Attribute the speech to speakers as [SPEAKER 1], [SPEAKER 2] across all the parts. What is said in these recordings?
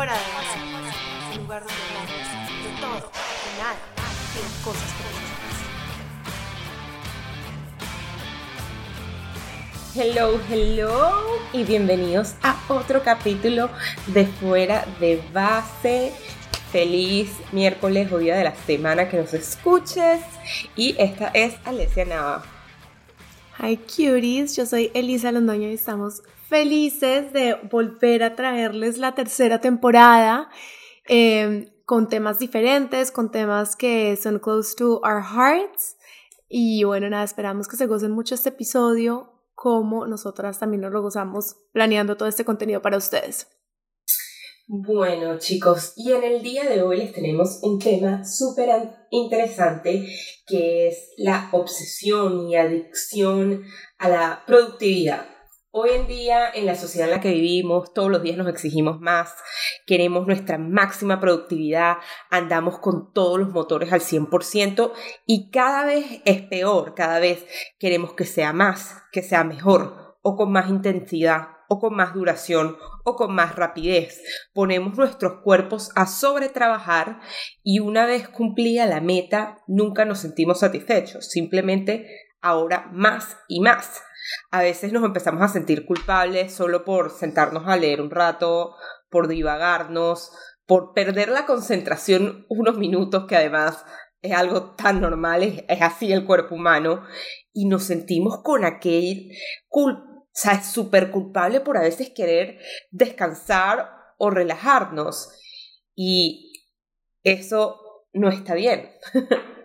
[SPEAKER 1] fuera de base, un lugar donde hablamos de todo, de nada y de cosas
[SPEAKER 2] Hello, hello y bienvenidos a otro capítulo de Fuera de Base. Feliz miércoles o día de la semana que nos escuches. Y esta es Alessia Nava.
[SPEAKER 1] Hi cuties, yo soy Elisa Londoño y estamos felices de volver a traerles la tercera temporada em, con temas diferentes, con temas que son close to our hearts. Y bueno, nada, esperamos que se gocen mucho este episodio como nosotras también nos lo gozamos planeando todo este contenido para ustedes.
[SPEAKER 2] Bueno chicos, y en el día de hoy les tenemos un tema súper interesante que es la obsesión y adicción a la productividad. Hoy en día, en la sociedad en la que vivimos, todos los días nos exigimos más, queremos nuestra máxima productividad, andamos con todos los motores al 100% y cada vez es peor, cada vez queremos que sea más, que sea mejor o con más intensidad o con más duración o con más rapidez. Ponemos nuestros cuerpos a sobretrabajar y una vez cumplida la meta, nunca nos sentimos satisfechos, simplemente ahora más y más. A veces nos empezamos a sentir culpables solo por sentarnos a leer un rato, por divagarnos, por perder la concentración unos minutos, que además es algo tan normal, es, así el cuerpo humano, y nos sentimos con aquel culpa o sea, súper culpable por a veces querer descansar o relajarnos. Y eso no está bien.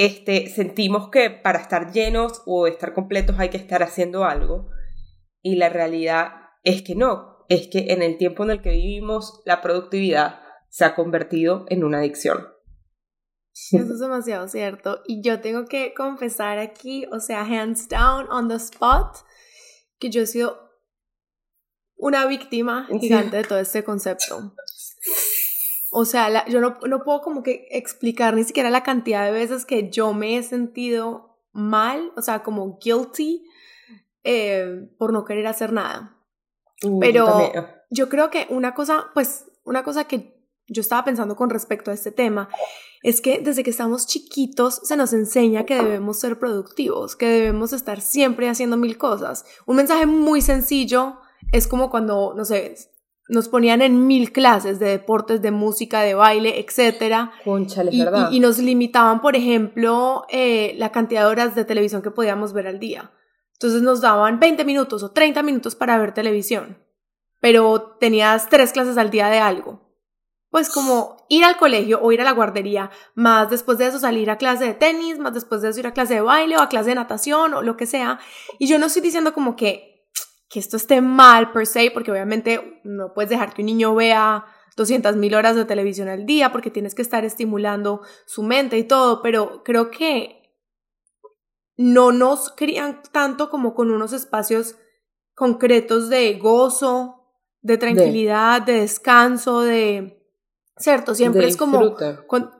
[SPEAKER 2] este, sentimos que para estar llenos o estar completos hay que estar haciendo algo. Y la realidad es que no, es que en el tiempo en el que vivimos la productividad se ha convertido en una adicción.
[SPEAKER 1] Eso es demasiado cierto. Y yo tengo que confesar aquí, o sea, hands down on the spot, que yo he sido una víctima gigante de todo este concepto. O sea, yo no, no, puedo como que explicar ni siquiera la cantidad de veces que yo me he sentido mal, o sea, como guilty eh, por no querer hacer nada. Pero yo creo que una cosa, pues, una cosa que yo estaba pensando con respecto a este tema es que desde que estamos chiquitos se nos enseña que debemos ser productivos, que debemos estar siempre haciendo mil cosas. Un mensaje muy sencillo es como cuando, no sé, nos ponían en mil clases de deportes, de música, de baile, etc.
[SPEAKER 2] y,
[SPEAKER 1] Y, y, nos limitaban, por ejemplo, eh, la cantidad de horas de televisión que podíamos ver al día. Entonces nos daban 20 minutos o 30 minutos para ver televisión, pero tenías tres clases al día de algo. Pues como ir al colegio o ir a la guardería, más después de eso salir a clase de tenis, más después de eso ir a clase de baile o a clase de natación o lo que sea. Y yo no estoy diciendo como que que esto esté mal per se, porque obviamente no puedes dejar que un niño vea 200 mil horas de televisión al día porque tienes que estar estimulando su mente y todo, pero creo que no nos crían tanto como con unos espacios concretos de gozo, de tranquilidad, de, descanso, de... Cierto, siempre es como...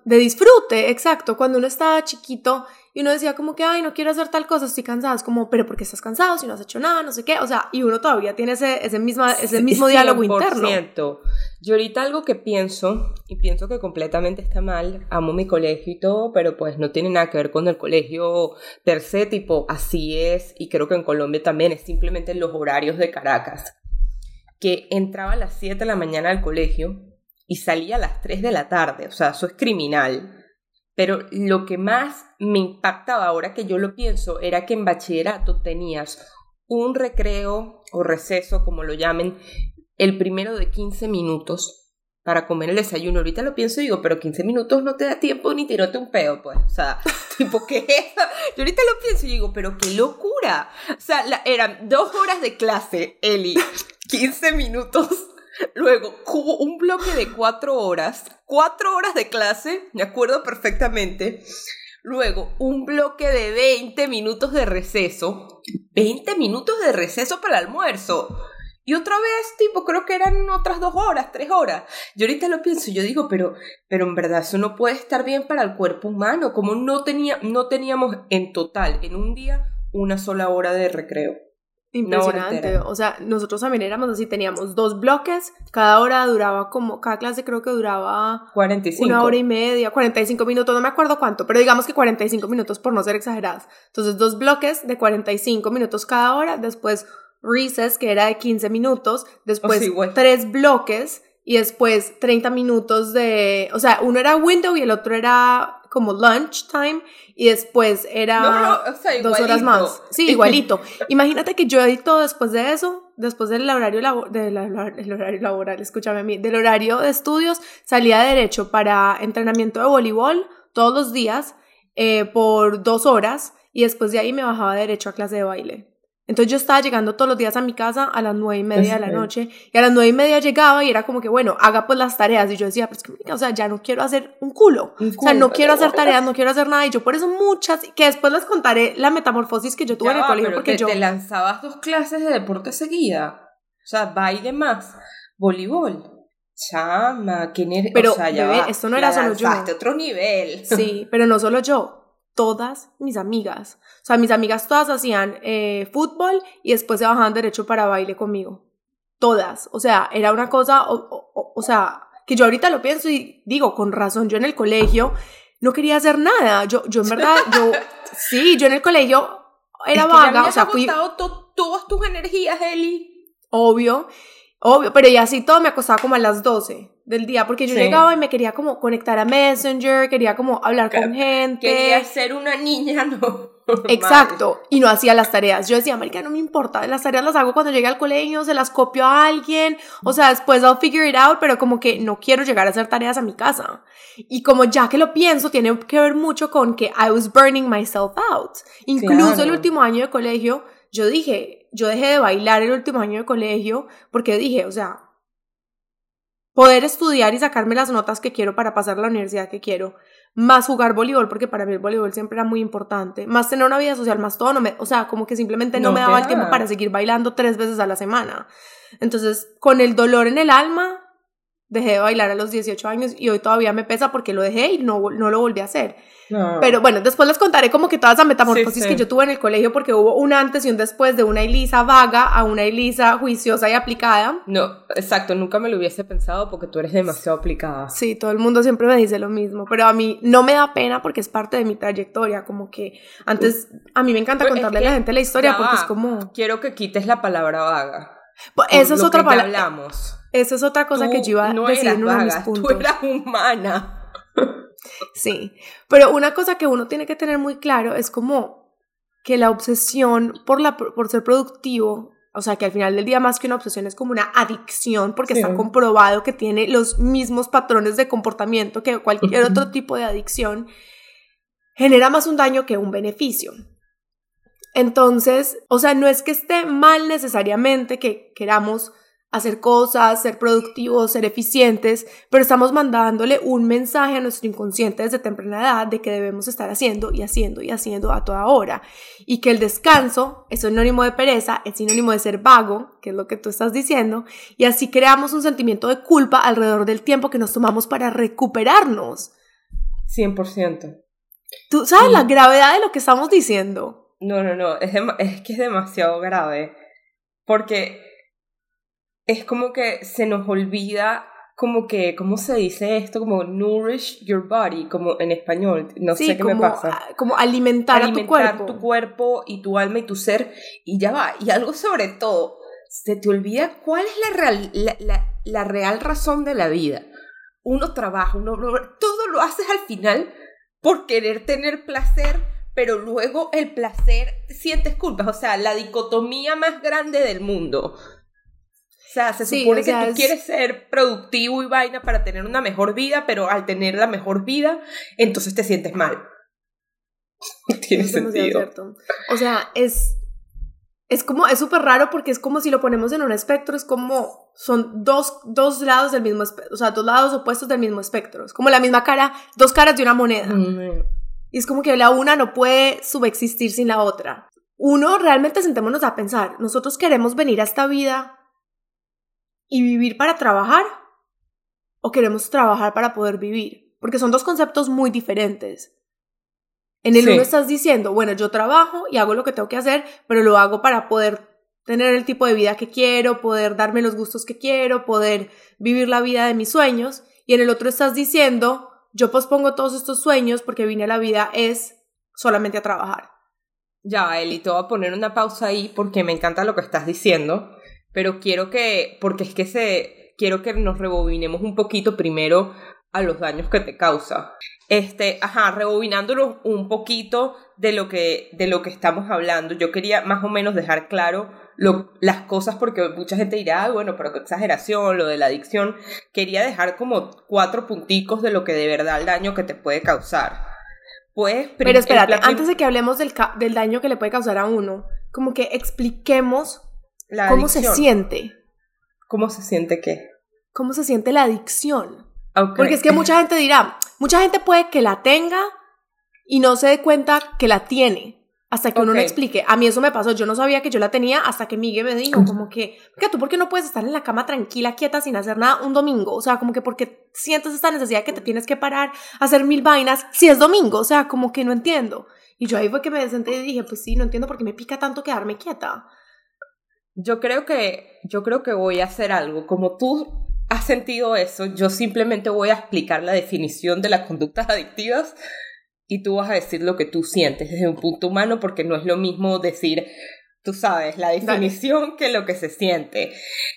[SPEAKER 1] De disfrute, exacto. Cuando uno estaba chiquito y uno decía como que, ay, no quiero hacer tal cosa, estoy cansada. Es como, pero ¿por qué estás cansado si no has hecho nada? No sé qué. O sea, y uno todavía tiene ese, ese, misma, ese mismo diálogo interno.
[SPEAKER 2] Yo ahorita algo que pienso, y pienso que completamente está mal, amo mi colegio y todo, pero pues no tiene nada que ver con el colegio per se, tipo, así es, y creo que en Colombia también, es simplemente los horarios de Caracas. Que entraba a las 7 de la mañana al colegio y salía a las 3 de la tarde, o sea, eso es criminal pero lo que más me impactaba ahora que yo lo pienso era que en bachillerato tenías un recreo o receso, como lo llamen, el primero de 15 minutos para comer el desayuno. Ahorita lo pienso y digo, pero 15 minutos no te da tiempo ni tirarte un pedo, pues. O sea, tipo, ¿qué es Yo ahorita lo pienso y digo, pero qué locura. O sea, eran dos horas de clase, Eli, 15 minutos Luego, un bloque de cuatro horas, cuatro horas de clase, me acuerdo perfectamente. Luego, un bloque de 20 minutos de receso. 20 minutos de receso para el almuerzo. Y otra vez, tipo, creo que eran otras dos horas, tres horas. Yo ahorita lo pienso, yo digo, pero, pero en verdad eso no puede estar bien para el cuerpo humano. Como no, tenía, no teníamos en total, en un día, una sola hora de recreo.
[SPEAKER 1] Impresionante. O sea, nosotros también éramos así, teníamos dos bloques, cada hora duraba como, cada clase creo que duraba
[SPEAKER 2] 45.
[SPEAKER 1] una hora y media, 45 minutos, no me acuerdo cuánto, pero digamos que 45 minutos por no ser exageradas. Entonces, dos bloques de 45 minutos cada hora, después recess, que era de 15 minutos, después tres bloques y después 30 minutos de, o sea, uno era window y el otro era como lunch time y después era dos horas más. Sí, igualito. Imagínate que yo edito después de eso, después del horario, del horario laboral, escúchame a mí, del horario de estudios, salía de derecho para entrenamiento de voleibol todos los días eh, por dos horas y después de ahí me bajaba de derecho a clase de baile. Entonces yo estaba llegando todos los días a mi casa a las nueve y media de la noche y a las nueve y media llegaba y era como que, bueno, haga pues las tareas. Y yo decía, pues que, o sea, ya no quiero hacer un culo. o sea, no quiero hacer tareas, no quiero hacer nada. Y yo por eso muchas, que después les contaré la metamorfosis que yo tuve en el colegio. porque yo...
[SPEAKER 2] te lanzabas dos clases de deporte seguida. O sea, baile más, voleibol. Chama, ¿quién eres?
[SPEAKER 1] Pero,
[SPEAKER 2] o sea,
[SPEAKER 1] ya esto no era solo yo.
[SPEAKER 2] otro nivel.
[SPEAKER 1] Sí, pero no solo yo todas mis amigas. O sea, mis amigas todas hacían eh, fútbol y después se bajaban derecho para baile conmigo. Todas. O sea, era una cosa, o, sea, que yo ahorita lo pienso y digo, con razón, yo en el colegio no quería hacer nada. Yo, yo en verdad, yo, sí, yo en el colegio era vaga. o sea,
[SPEAKER 2] fui... todas tus energías, Eli.
[SPEAKER 1] Obvio. Obvio, pero ya así todo me acostaba como a las 12 del día, porque yo llegaba y me quería como conectar a Messenger, quería como hablar con gente.
[SPEAKER 2] Quería ser una niña, no.
[SPEAKER 1] Exacto, y no hacía las tareas. Yo decía, Marica, no me importa, las tareas las hago cuando llegue al colegio, se las copio a alguien, o sea, después I'll figure it out, pero como que no quiero llegar a hacer tareas a mi casa. Y como ya que lo pienso, tiene que ver mucho con que I was burning myself out. Incluso el último año de colegio, yo dije, yo dejé de bailar el último año de colegio porque dije, o sea, poder estudiar y sacarme las notas que quiero para pasar a la universidad que quiero, más jugar voleibol, porque para mí el voleibol siempre era muy importante, más tener una vida social, más todo, no me, o sea, como que simplemente no, me daba el tiempo para seguir bailando tres veces a la semana. Entonces, con el dolor en el alma, dejé de bailar a los 18 años y hoy todavía me pesa porque lo dejé y no, no lo volví a hacer. Pero bueno, después les contaré como que toda esa metamorfosis que yo tuve en el colegio porque hubo un antes y un después de una Elisa vaga a una Elisa juiciosa y aplicada.
[SPEAKER 2] No, exacto, nunca me lo hubiese pensado porque tú eres demasiado aplicada.
[SPEAKER 1] Sí, todo el mundo siempre me dice lo mismo, pero a mí no me da pena porque es parte de mi trayectoria, como que antes a mí me encanta contarle a la gente la historia porque es como...
[SPEAKER 2] Quiero que quites la palabra vaga.
[SPEAKER 1] Pues, esa es otra palabra. hablamos. Esa es otra cosa que yo iba a decir en uno de mis puntos.
[SPEAKER 2] Tú eras humana.
[SPEAKER 1] Sí, pero una cosa que uno tiene que tener muy claro es como que la obsesión por, la, por ser productivo, o sea, que al final del día más que una obsesión es como una adicción porque está comprobado que tiene los mismos patrones de comportamiento que cualquier otro tipo de adicción, genera más un daño que un beneficio. Entonces, o sea, no es que esté mal necesariamente que queramos hacer cosas, ser productivos, ser eficientes, pero estamos mandándole un mensaje a nuestro inconsciente desde temprana edad de que debemos estar haciendo y haciendo y haciendo a toda hora. Y que el descanso es sinónimo de pereza, es sinónimo de ser vago, que es lo que tú estás diciendo, y así creamos un sentimiento de culpa alrededor del tiempo que nos tomamos para recuperarnos.
[SPEAKER 2] 100%.
[SPEAKER 1] ¿Tú sabes la gravedad de lo que estamos diciendo?
[SPEAKER 2] No, no, no, es, es que es demasiado grave. Porque es como que se nos olvida como que, ¿cómo se dice esto? Como nourish your body, como en español, no sé qué me pasa.
[SPEAKER 1] Como alimentar, a tu cuerpo.
[SPEAKER 2] tu cuerpo y tu alma y tu ser, y ya va. Y algo sobre todo, se te olvida cuál es la real, la, real razón de la vida. Uno trabaja, uno, todo lo haces al final por querer tener placer, pero luego el placer sientes culpas, o sea, la dicotomía más grande del mundo. O sea, se supone que tú quieres ser productivo y vaina para tener una mejor vida, pero al tener la mejor vida, entonces te sientes mal. tiene sentido.
[SPEAKER 1] O sea, es, es como, es súper raro porque es como si lo ponemos en un espectro, es como, son dos, dos lados del mismo, o sea, dos lados opuestos del mismo espectro. Es como la misma cara, dos caras de una moneda. Y es como que la una no puede subexistir sin la otra. Uno, realmente sentémonos a pensar, nosotros queremos venir a esta vida y vivir para trabajar o queremos trabajar para poder vivir? Porque son dos conceptos muy diferentes. En el uno estás diciendo, bueno, yo trabajo y hago lo que tengo que hacer, pero lo hago para poder tener el tipo de vida que quiero, poder darme los gustos que quiero, poder vivir la vida de mis sueños. Y en el otro estás diciendo, yo pospongo todos estos sueños porque vine a la vida es solamente a trabajar.
[SPEAKER 2] Ya, Eli, te voy a poner una pausa ahí porque me encanta lo que estás diciendo, pero quiero que, porque es que se, quiero que nos rebobinemos un poquito primero a los daños que te causa. Este, ajá, rebobinándonos un poquito de lo que, de lo que estamos hablando. Yo quería más o menos dejar claro lo, las cosas porque mucha gente dirá, bueno, pero qué exageración, lo de la adicción. Quería dejar como cuatro punticos de lo que de verdad el daño que te puede causar. Pues,
[SPEAKER 1] pero espérate, antes de que hablemos del, del, daño que le puede causar a uno, como que expliquemos cómo se siente.
[SPEAKER 2] ¿Cómo se siente qué?
[SPEAKER 1] ¿Cómo se siente la adicción? Porque es que mucha gente dirá, mucha gente puede que la tenga y no se dé cuenta que la tiene. Hasta que uno no explique. A mí eso me pasó. Yo no sabía que yo la tenía hasta que Miguel me dijo, como que, que tú, ¿por qué no puedes estar en la cama tranquila, quieta, sin hacer nada un domingo? O sea, como que porque sientes esta necesidad que te tienes que parar, hacer mil vainas, si es domingo. O sea, como que no entiendo. Y yo ahí fue que me senté y dije, pues sí, no entiendo por qué me pica tanto quedarme quieta.
[SPEAKER 2] Yo creo que, yo creo que voy a hacer algo. Como tú has sentido eso, yo simplemente voy a explicar la definición de las conductas adictivas y tú vas a decir lo que tú sientes desde un punto humano porque no es lo mismo decir, tú sabes, la definición que lo que se siente.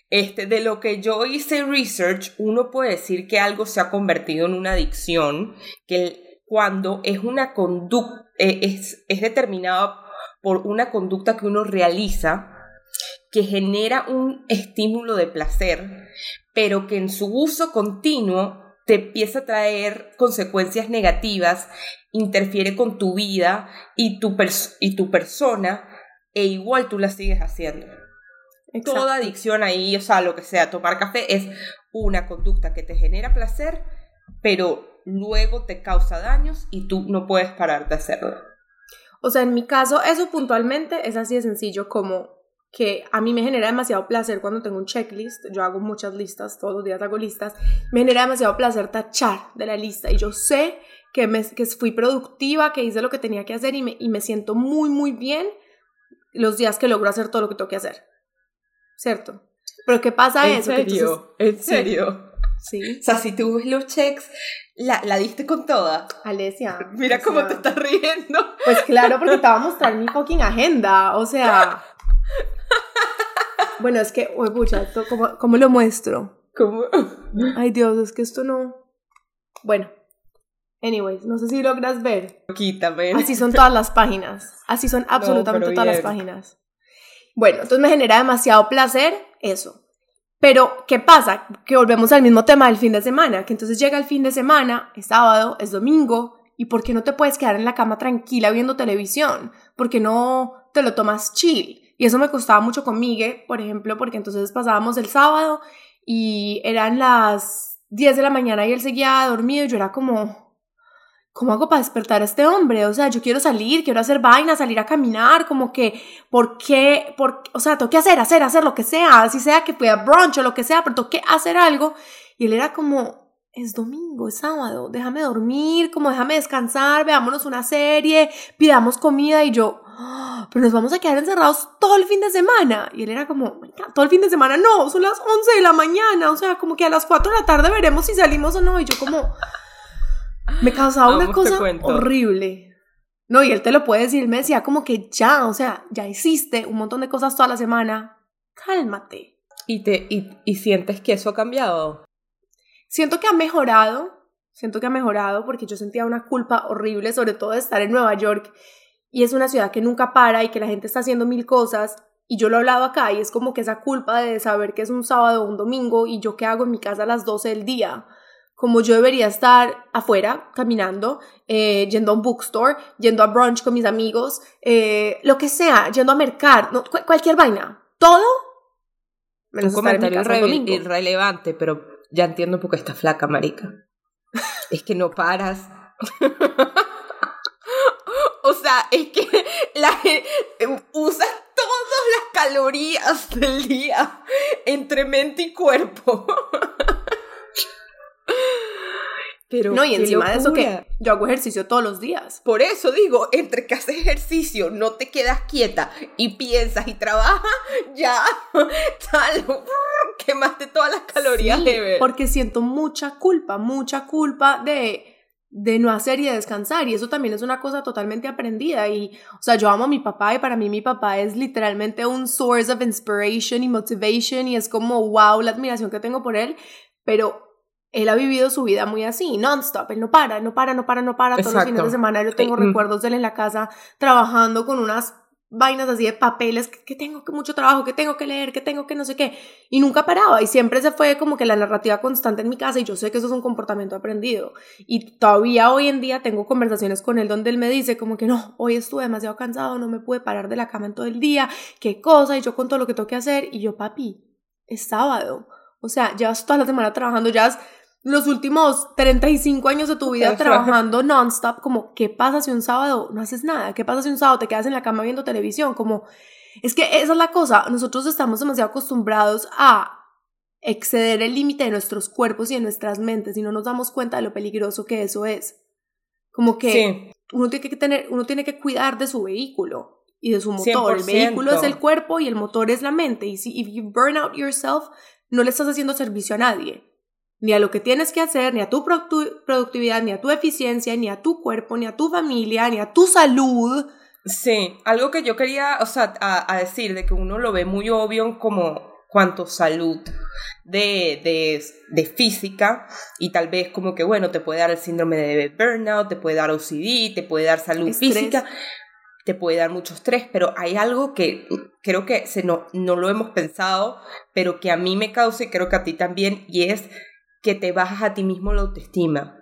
[SPEAKER 2] Este, de lo que yo hice research, uno puede decir que algo se ha convertido en una adicción, que cuando es una conducta, eh, es, es determinada por una conducta que uno realiza que genera un estímulo de placer, pero que en su uso continuo te empieza a traer consecuencias negativas, interfiere con tu vida y tu, y tu persona, e igual tú la sigues haciendo. Toda adicción ahí, o sea, lo que sea, tomar café es una conducta que te genera placer, pero luego te causa daños y tú no puedes parar de hacerlo.
[SPEAKER 1] O sea, en mi caso, eso puntualmente es así de sencillo como que a mí me genera demasiado placer cuando tengo un checklist, yo hago muchas listas, todos los días hago listas, me genera demasiado placer tachar de la lista y yo sé que, me, que fui productiva, que hice lo que tenía que hacer y me, y me siento muy, muy bien los días que logro hacer todo lo que tengo que hacer. ¿Cierto? Pero ¿qué pasa
[SPEAKER 2] ¿En
[SPEAKER 1] eso?
[SPEAKER 2] Serio? ¿En serio? Sí. O sea, si tú ves los checks, la, la diste con toda.
[SPEAKER 1] Alesia.
[SPEAKER 2] Mira cómo te estás riendo.
[SPEAKER 1] Pues claro, porque te va a mostrar mi fucking agenda. O sea. Bueno, es que, uy, pucha, ¿cómo, ¿cómo, lo muestro?
[SPEAKER 2] ¿Cómo?
[SPEAKER 1] Ay, Dios, es que esto no. Bueno, anyways, no sé si logras ver.
[SPEAKER 2] Quítame.
[SPEAKER 1] Así son todas las páginas. Así son absolutamente todas las páginas. Bueno, entonces me genera demasiado placer eso. Pero, ¿qué pasa? Que volvemos al mismo tema del fin de semana, que entonces llega el fin de semana, es sábado, es domingo, ¿y por qué no te puedes quedar en la cama tranquila viendo televisión? ¿Por qué no te lo tomas chill? Y eso me costaba mucho con Migue, por ejemplo, porque entonces pasábamos el sábado y eran las 10 de la mañana y él seguía dormido y yo era como, ¿cómo hago para despertar a este hombre? O sea, yo quiero salir, quiero hacer vaina, salir a caminar, como que, ¿por qué? Por, o sea, tengo que hacer, hacer, hacer lo que sea, así sea que fui a brunch o lo que sea, pero tengo que hacer algo. Y él era como, es domingo, es sábado, déjame dormir, como déjame descansar, veámonos una serie, pidamos comida y yo, pero nos vamos a quedar encerrados todo el fin de semana. Y él era como, todo el fin de semana, no, son las 11 de la mañana, o sea, como que a las 4 de la tarde veremos si salimos o no. Y yo como, me causaba una cosa horrible. No, y él te lo puede decir, me decía como que ya, o sea, ya hiciste un montón de cosas toda la semana, cálmate.
[SPEAKER 2] ¿Y, te, y, y sientes que eso ha cambiado?
[SPEAKER 1] Siento que ha mejorado, siento que ha mejorado porque yo sentía una culpa horrible, sobre todo de estar en Nueva York y es una ciudad que nunca para y que la gente está haciendo mil cosas y yo lo he hablado acá y es como que esa culpa de saber que es un sábado o un domingo y yo qué hago en mi casa a las 12 del día. Como yo debería estar afuera caminando, eh, yendo a un bookstore, yendo a brunch con mis amigos, eh, lo que sea, yendo a mercar, cualquier vaina. Todo
[SPEAKER 2] un comentario irrelevante, pero ya entiendo por qué está flaca, marica. es que no paras. O sea, es que la, usas todas las calorías del día entre mente y cuerpo. Pero
[SPEAKER 1] no, y encima de eso que yo hago ejercicio todos los días.
[SPEAKER 2] Por eso digo, entre que haces ejercicio, no te quedas quieta y piensas y trabajas, ya, tal, quemaste todas las calorías
[SPEAKER 1] sí, Porque siento mucha culpa, mucha culpa de de no hacer y de descansar y eso también es una cosa totalmente aprendida y o sea yo amo a mi papá y para mí mi papá es literalmente un source of inspiration y motivation y es como wow la admiración que tengo por él pero él ha vivido su vida muy así, non-stop, él no para, no para, no para, no para, todos los fines de semana yo tengo recuerdos de él en la casa trabajando con unas vainas así de papeles, que, tengo que mucho trabajo, que tengo que leer, que tengo que no sé qué, y nunca paraba, y siempre se fue como que la narrativa constante en mi casa, y yo sé que eso es un comportamiento aprendido, y todavía hoy en día tengo conversaciones con él donde él me dice como que no, hoy estuve demasiado cansado, no me pude parar de la cama en todo el día, qué cosa, y yo con todo lo que tengo que hacer, y yo, papi, es sábado, o sea, llevas toda la semana trabajando, ya los últimos 35 años de tu vida trabajando nonstop, como, ¿qué pasa si un sábado no haces nada? ¿Qué pasa si un sábado te quedas en la cama viendo televisión? Como, es que esa es la cosa, nosotros estamos demasiado acostumbrados a exceder el límite de nuestros cuerpos y de nuestras mentes y no nos damos cuenta de lo peligroso que eso es. Como que uno, tiene que tener, uno tiene que cuidar de su vehículo y de su motor. El vehículo es el cuerpo y el motor es la mente. Y si if you burn out yourself, no le estás haciendo servicio a nadie ni a lo que tienes que hacer, ni a tu productividad, ni a tu eficiencia, ni a tu cuerpo, ni a tu familia, ni a tu salud.
[SPEAKER 2] Sí, algo que yo quería, o sea, a, decir, de que uno lo ve muy obvio como cuanto salud de, de, de, física y tal vez como que, bueno, te puede dar el síndrome de burnout, te puede dar OCD, te puede dar salud física, te puede dar mucho estrés, pero hay algo que creo que se no, no lo hemos pensado, pero que a mí me causa y creo que a ti también, y es que te bajas a ti mismo la autoestima.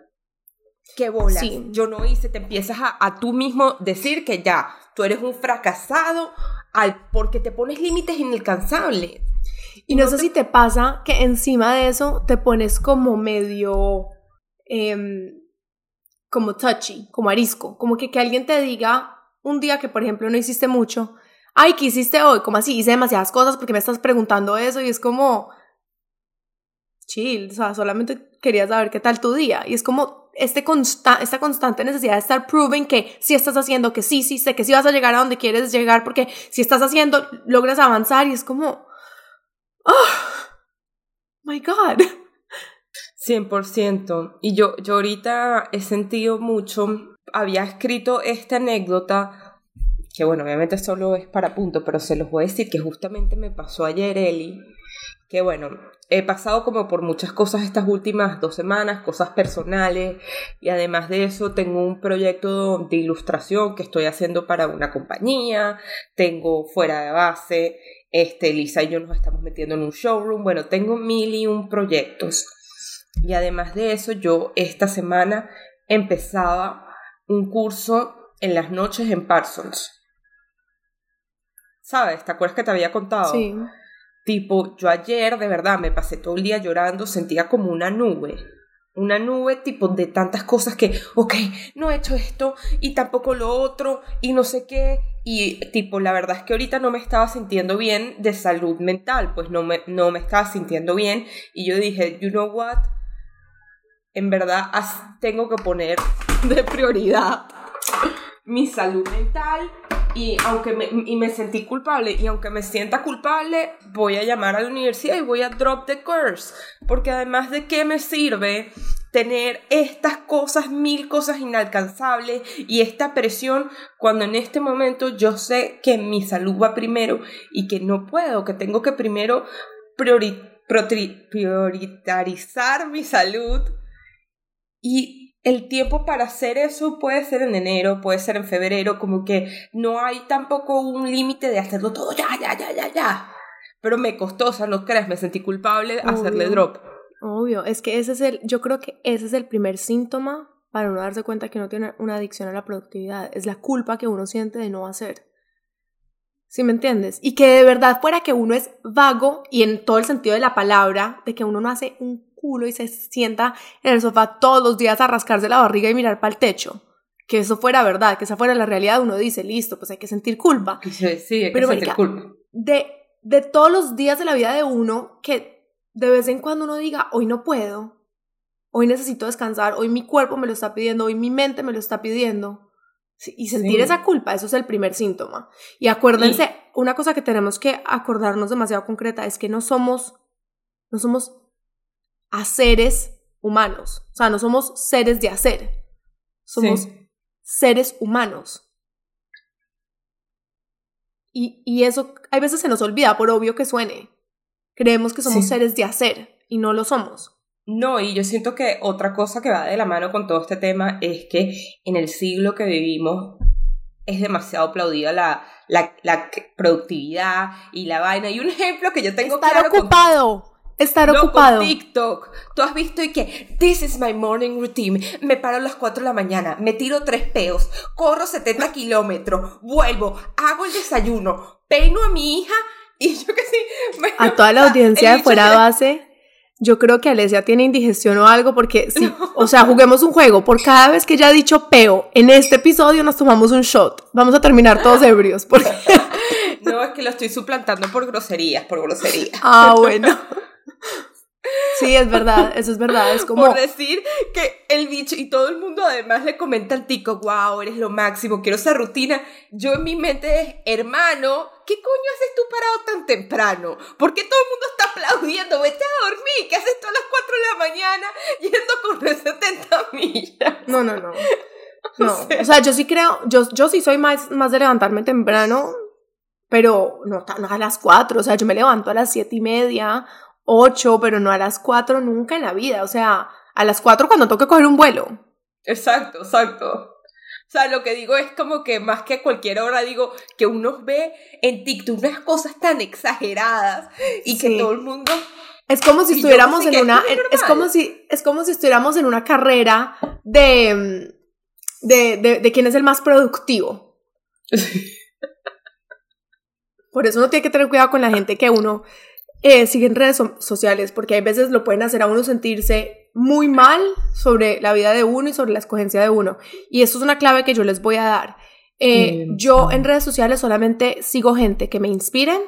[SPEAKER 2] Qué bola. Yo no hice, te empiezas a, a, tú mismo decir que ya, tú eres un fracasado al, porque te pones límites inalcanzables.
[SPEAKER 1] Y no, sé si te pasa que encima de eso te pones como medio, em, como touchy, como arisco, como que, que alguien te diga un día que por ejemplo no hiciste mucho, ay, ¿qué hiciste hoy? Como así, hice demasiadas cosas porque me estás preguntando eso y es como, chill, o sea, solamente quería saber qué tal tu día. Y es como este consta esta constante necesidad de estar proving que sí estás haciendo, que sí, sí sé, que sí vas a llegar a donde quieres llegar, porque si estás haciendo, logras avanzar y es como, oh, my God.
[SPEAKER 2] 100%. Y yo, yo ahorita he sentido mucho, había escrito esta anécdota, que bueno, obviamente solo es para punto, pero se los voy a decir que justamente me pasó ayer, Eli, que bueno, he pasado como por muchas cosas estas últimas dos semanas, cosas personales y además de eso tengo un proyecto de ilustración que estoy haciendo para una compañía, tengo fuera de base, este, Lisa y yo nos estamos metiendo en un showroom, bueno, tengo mil y un proyectos. Y además de eso, yo esta semana empezaba un curso en las noches en Parsons. ¿Sabes? ¿Te acuerdas que te había contado?
[SPEAKER 1] Sí.
[SPEAKER 2] Tipo, yo ayer de verdad me pasé todo el día llorando, sentía como una nube. Una nube tipo de tantas cosas que, ok, no he hecho esto y tampoco lo otro y no sé qué. Y tipo, la verdad es que ahorita no me estaba sintiendo bien de salud mental, pues no me, no me estaba sintiendo bien. Y yo dije, you know what? En verdad tengo que poner de prioridad mi salud mental y aunque me, y me sentí culpable y aunque me sienta culpable voy a llamar a la universidad y voy a drop the curse porque además de qué me sirve tener estas cosas mil cosas inalcanzables y esta presión cuando en este momento yo sé que mi salud va primero y que no puedo que tengo que primero priorizar mi salud y el tiempo para hacer eso puede ser en enero, puede ser en febrero, como que no hay tampoco un límite de hacerlo todo ya, ya, ya, ya, ya. Pero me costó, o sea, no crees, me sentí culpable hacerle drop.
[SPEAKER 1] Obvio, es que ese es el, yo creo que ese es el primer síntoma para uno darse cuenta que uno tiene una adicción a la productividad. Es la culpa que uno siente de no hacer. ¿Sí me entiendes? Y que de verdad fuera que uno es vago y en todo el sentido de la palabra, de que uno no hace un culo y se sienta en el sofá todos los días a rascarse la barriga y mirar para el techo. Que eso fuera verdad, que esa fuera la realidad, uno dice, listo, pues hay que sentir culpa.
[SPEAKER 2] Sí, sí hay que Pero, sentir culpa.
[SPEAKER 1] De, de todos los días de la vida de uno, que de vez en cuando uno diga, hoy no puedo, hoy necesito descansar, hoy mi cuerpo me lo está pidiendo, hoy mi mente me lo está pidiendo. Y sentir esa culpa, eso es el primer síntoma. Y acuérdense, una cosa que tenemos que acordarnos demasiado concreta es que no somos, no somos haceres humanos, o sea, no somos seres de hacer, somos seres humanos. Y, y, eso hay veces se nos olvida, por obvio que suene. Creemos que somos seres de hacer y no lo somos.
[SPEAKER 2] No, y yo siento que otra cosa que va de la mano con todo este tema es que en el siglo que vivimos es demasiado aplaudida la, la, la productividad y la vaina. Y un ejemplo que yo tengo
[SPEAKER 1] Estar ocupado. Estar ocupado.
[SPEAKER 2] TikTok. Tú has visto y que, this is my morning routine. Me paro a las 4 de la mañana, me tiro tres peos, corro 70 kilómetros, vuelvo, hago el desayuno, peino a mi hija y yo que sí.
[SPEAKER 1] a toda la audiencia de fuera base yo creo que Alesia tiene indigestión o algo porque sí, o sea, juguemos un juego. Por cada vez que ella ha dicho peo en este episodio nos tomamos un shot. Vamos a terminar todos ebrios. Porque...
[SPEAKER 2] No, es que lo estoy suplantando por groserías, por groserías.
[SPEAKER 1] Ah, bueno. Sí, es verdad, eso es verdad. Es como.
[SPEAKER 2] Por decir que el bicho y todo el mundo además le comenta al tico, wow, eres lo máximo, quiero esa rutina. Yo en mi mente es, hermano, ¿qué coño haces tú parado tan temprano? ¿Por qué todo el mundo está aplaudiendo? Vete a dormir, ¿qué haces tú a las 4 de la mañana yendo correr 70 millas?
[SPEAKER 1] No, no, no. No, o sea, yo sí creo, yo, yo sí soy más, más de levantarme temprano, pero no, no a las 4, o sea, yo me levanto a las 7 y media 8, pero no a las 4 nunca en la vida. O sea, a las 4 cuando toque coger un vuelo.
[SPEAKER 2] Exacto, exacto. O sea, lo que digo es como que más que a cualquier hora digo que uno ve en TikTok unas cosas tan exageradas y que todo el mundo
[SPEAKER 1] es como si estuviéramos en una es, como si es como si estuviéramos en una carrera de de, de, de quién es el más productivo. Por eso uno tiene que tener cuidado con la gente que uno eh, siguen redes sociales, porque hay veces lo pueden hacer a uno sentirse muy mal sobre la vida de uno y sobre la escogencia de uno. Y esto es una clave que yo les voy a dar. Eh, yo en redes sociales solamente sigo gente que me inspiren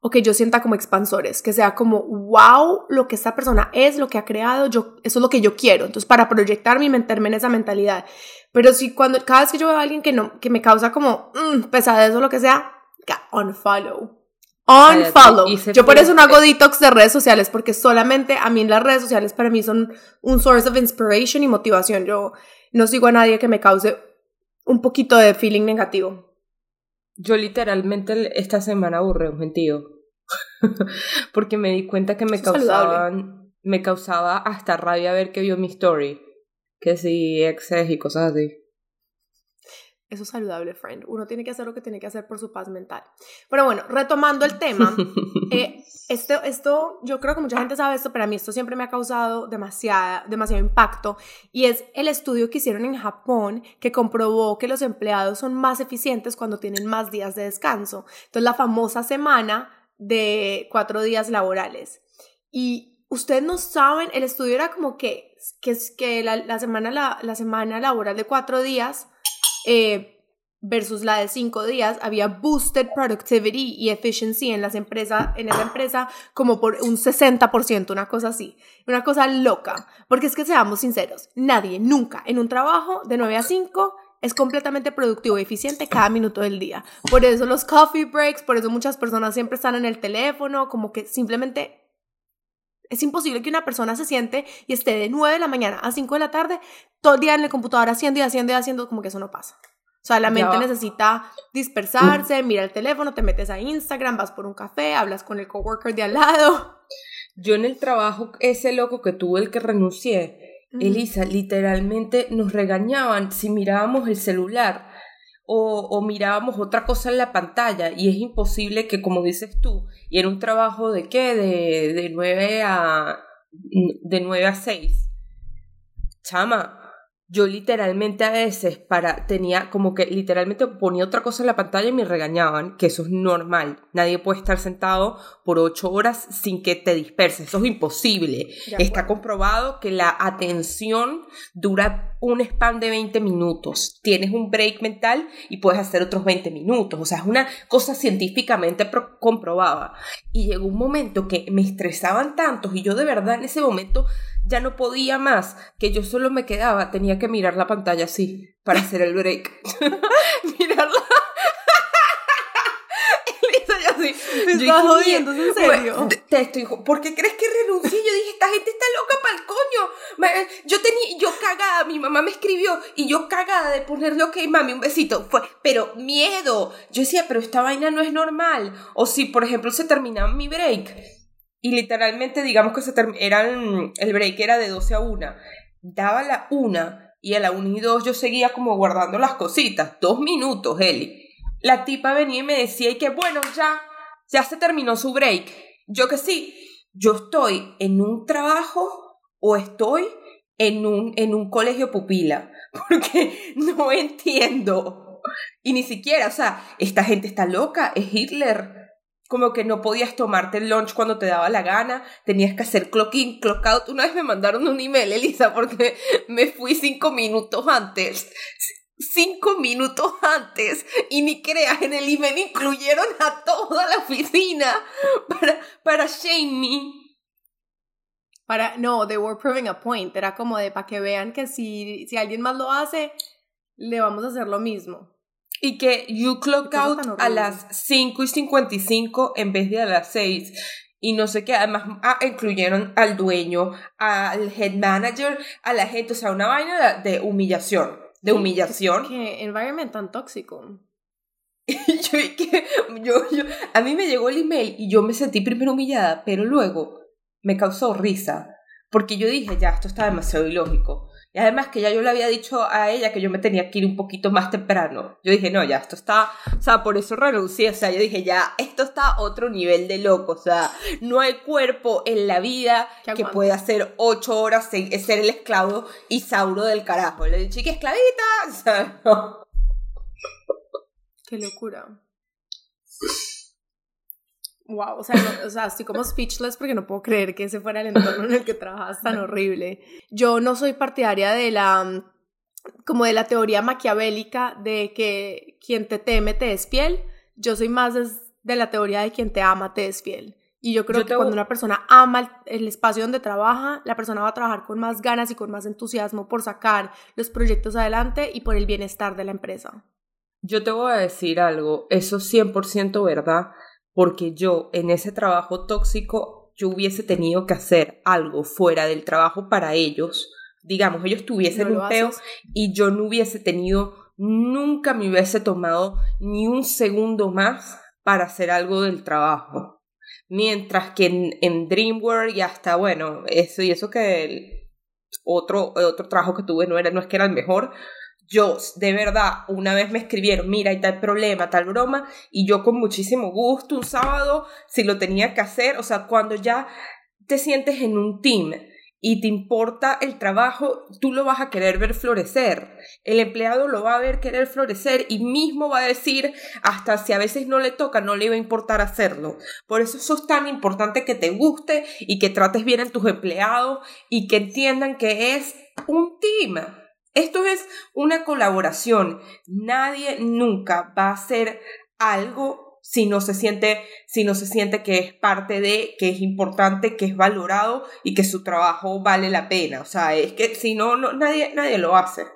[SPEAKER 1] o que yo sienta como expansores, que sea como, wow, lo que esta persona es, lo que ha creado, yo, eso es lo que yo quiero. Entonces, para proyectarme y meterme en esa mentalidad. Pero si cuando, cada vez que yo veo a alguien que, no, que me causa como mm, pesadez o lo que sea, unfollow. Unfollow. Yo por eso no hago detox de redes sociales, porque solamente a mí las redes sociales para mí son un source of inspiration y motivación. Yo no sigo a nadie que me cause un poquito de feeling negativo.
[SPEAKER 2] Yo literalmente esta semana aburré un gentío. porque me di cuenta que me causaban, me causaba hasta rabia ver que vio mi story. Que sí, exes y cosas así.
[SPEAKER 1] Eso es saludable, friend. Uno tiene que hacer lo que tiene que hacer por su paz mental. Pero bueno, retomando el tema, eh, esto, esto, yo creo que mucha gente sabe esto, pero a mí esto siempre me ha causado demasiada, demasiado impacto. Y es el estudio que hicieron en Japón que comprobó que los empleados son más eficientes cuando tienen más días de descanso. Entonces, la famosa semana de cuatro días laborales. Y ustedes no saben, el estudio era como que, que, que la, la semana, la, la semana laboral de cuatro días eh, versus la de cinco días, había boosted productivity y efficiency en, las empresas, en esa empresa como por un 60%, una cosa así, una cosa loca, porque es que seamos sinceros, nadie nunca en un trabajo de 9 a 5 es completamente productivo y eficiente cada minuto del día. Por eso los coffee breaks, por eso muchas personas siempre están en el teléfono, como que simplemente es imposible que una persona se siente y esté de 9 de la mañana a 5 de la tarde todo el día en el computador haciendo y haciendo y haciendo como que eso no pasa. O sea, la mente necesita dispersarse, mira el teléfono, te metes a Instagram, vas por un café, hablas con el coworker de al lado.
[SPEAKER 2] Yo en el trabajo, ese loco que tuve el que renuncié, Elisa, literalmente nos regañaban si mirábamos el celular o, mirábamos otra cosa en la pantalla y es imposible que, como dices tú, y era un trabajo de qué, de, de 9 a de 9 a 6. Chama, yo literalmente a veces para tenía como que literalmente ponía otra cosa en la pantalla y me regañaban, que eso es normal. Nadie puede estar sentado por ocho horas sin que te disperses, eso es imposible. Está comprobado que la atención dura un span de 20 minutos. Tienes un break mental y puedes hacer otros 20 minutos, o sea, es una cosa científicamente comprobada. Y llegó un momento que me estresaban tanto y yo de verdad en ese momento ya no podía más, que yo solo me quedaba, tenía que mirar la pantalla así para hacer el break. Mirarla.
[SPEAKER 1] Me estás jodiendo, ¿en serio?
[SPEAKER 2] Te, estoy, ¿Por qué crees que renuncié? Yo dije, esta gente está loca para el coño. Yo tenía, yo cagada, mi mamá me escribió y yo cagada de ponerle, ok, mami, un besito. Fue, pero miedo. Yo decía, pero esta vaina no es normal. O si, por ejemplo, se terminaba mi break y literalmente, digamos que se eran, el break era de 12 a 1. Daba la 1 y a la 1 y 2 yo seguía como guardando las cositas. Dos minutos, Eli. La tipa venía y me decía, y que bueno, ya, ya se terminó su break. Yo que sí, yo estoy en un trabajo o estoy en un, en un colegio pupila, porque no entiendo. Y ni siquiera, o sea, esta gente está loca, es Hitler. Como que no podías tomarte el lunch cuando te daba la gana, tenías que hacer clock in, clock out. Una vez me mandaron un email, Elisa, porque me fui cinco minutos antes cinco minutos antes y ni creas, en el email incluyeron a toda la oficina para, para shame me.
[SPEAKER 1] Para, no, they were proving a point, era como de para que vean que si, si alguien más lo hace, le vamos a hacer lo mismo.
[SPEAKER 2] Y que you clock out a las 5 y 55 en vez de a las 6 y no sé qué, además ah, incluyeron al dueño, al head manager, a la gente, o sea, una vaina de humillación de humillación.
[SPEAKER 1] Qué environment tan tóxico.
[SPEAKER 2] yo, yo, yo, a mí me llegó el email y yo me sentí primero humillada, pero luego me causó risa, porque yo dije, ya, esto está demasiado ilógico. Y además que ya yo le había dicho a ella que yo me tenía que ir un poquito más temprano. Yo dije, no, ya, esto está, o sea, por eso renuncié, o sea, yo dije, ya, esto está a otro nivel de loco, o sea, no hay cuerpo en la vida que pueda hacer ocho horas ser el esclavo Isauro del carajo. Le dije, ¿qué esclavita? O sea, no.
[SPEAKER 1] Qué locura. Wow, o sea, o sea, estoy como speechless porque no puedo creer que ese fuera el entorno en el que trabajas tan horrible. Yo no soy partidaria de la, como de la teoría maquiavélica de que quien te teme te es fiel. Yo soy más de, la teoría de quien te ama te es fiel. Y yo creo que cuando una persona ama el, espacio donde trabaja, la persona va a trabajar con más ganas y con más entusiasmo por sacar los proyectos adelante y por el bienestar de la empresa.
[SPEAKER 2] Yo te voy a decir algo, eso es 100% verdad porque yo en ese trabajo tóxico yo hubiese tenido que hacer algo fuera del trabajo para ellos, digamos, ellos tuviesen un peo y yo no hubiese tenido, nunca me hubiese tomado ni un segundo más para hacer algo del trabajo. Mientras que en, en DreamWorld ya está, bueno, eso y eso que el otro, otro trabajo que tuve no, era, no es que era el mejor, yo, de verdad, una vez me escribieron, mira, hay tal problema, tal broma, y yo con muchísimo gusto, un sábado, si lo tenía que hacer, o sea, cuando ya te sientes en un team y te importa el trabajo, tú lo vas a querer ver florecer. El empleado lo va a ver querer florecer y mismo va a decir, hasta si a veces no le toca, no le va a importar hacerlo. Por eso eso es tan importante que te guste y que trates bien a tus empleados y que entiendan que es un team. Esto es una colaboración. Nadie nunca va a hacer algo si no se siente, si no se siente que es parte de, que es importante, que es valorado y que su trabajo vale la pena. O sea, es que si no, no nadie, nadie lo hace.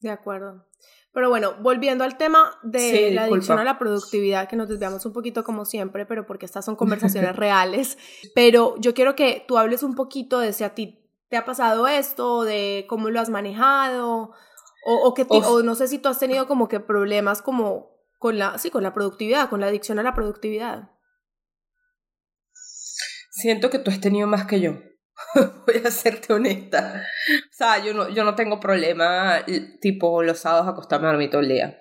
[SPEAKER 1] De acuerdo. Pero bueno, volviendo al tema de la adicción a la productividad, que nos desviamos un poquito como siempre, pero porque estas son conversaciones reales. Pero yo quiero que tú hables un poquito de si a ti ¿Te ha pasado esto? ¿De cómo lo has manejado? O, que o no sé si tú has tenido como que problemas como con la, sí, con la productividad, con la adicción a la productividad.
[SPEAKER 2] Siento que tú has tenido más que yo. Voy a serte honesta. O sea, yo no, yo no tengo problema tipo los sábados acostarme a dormir todo el día.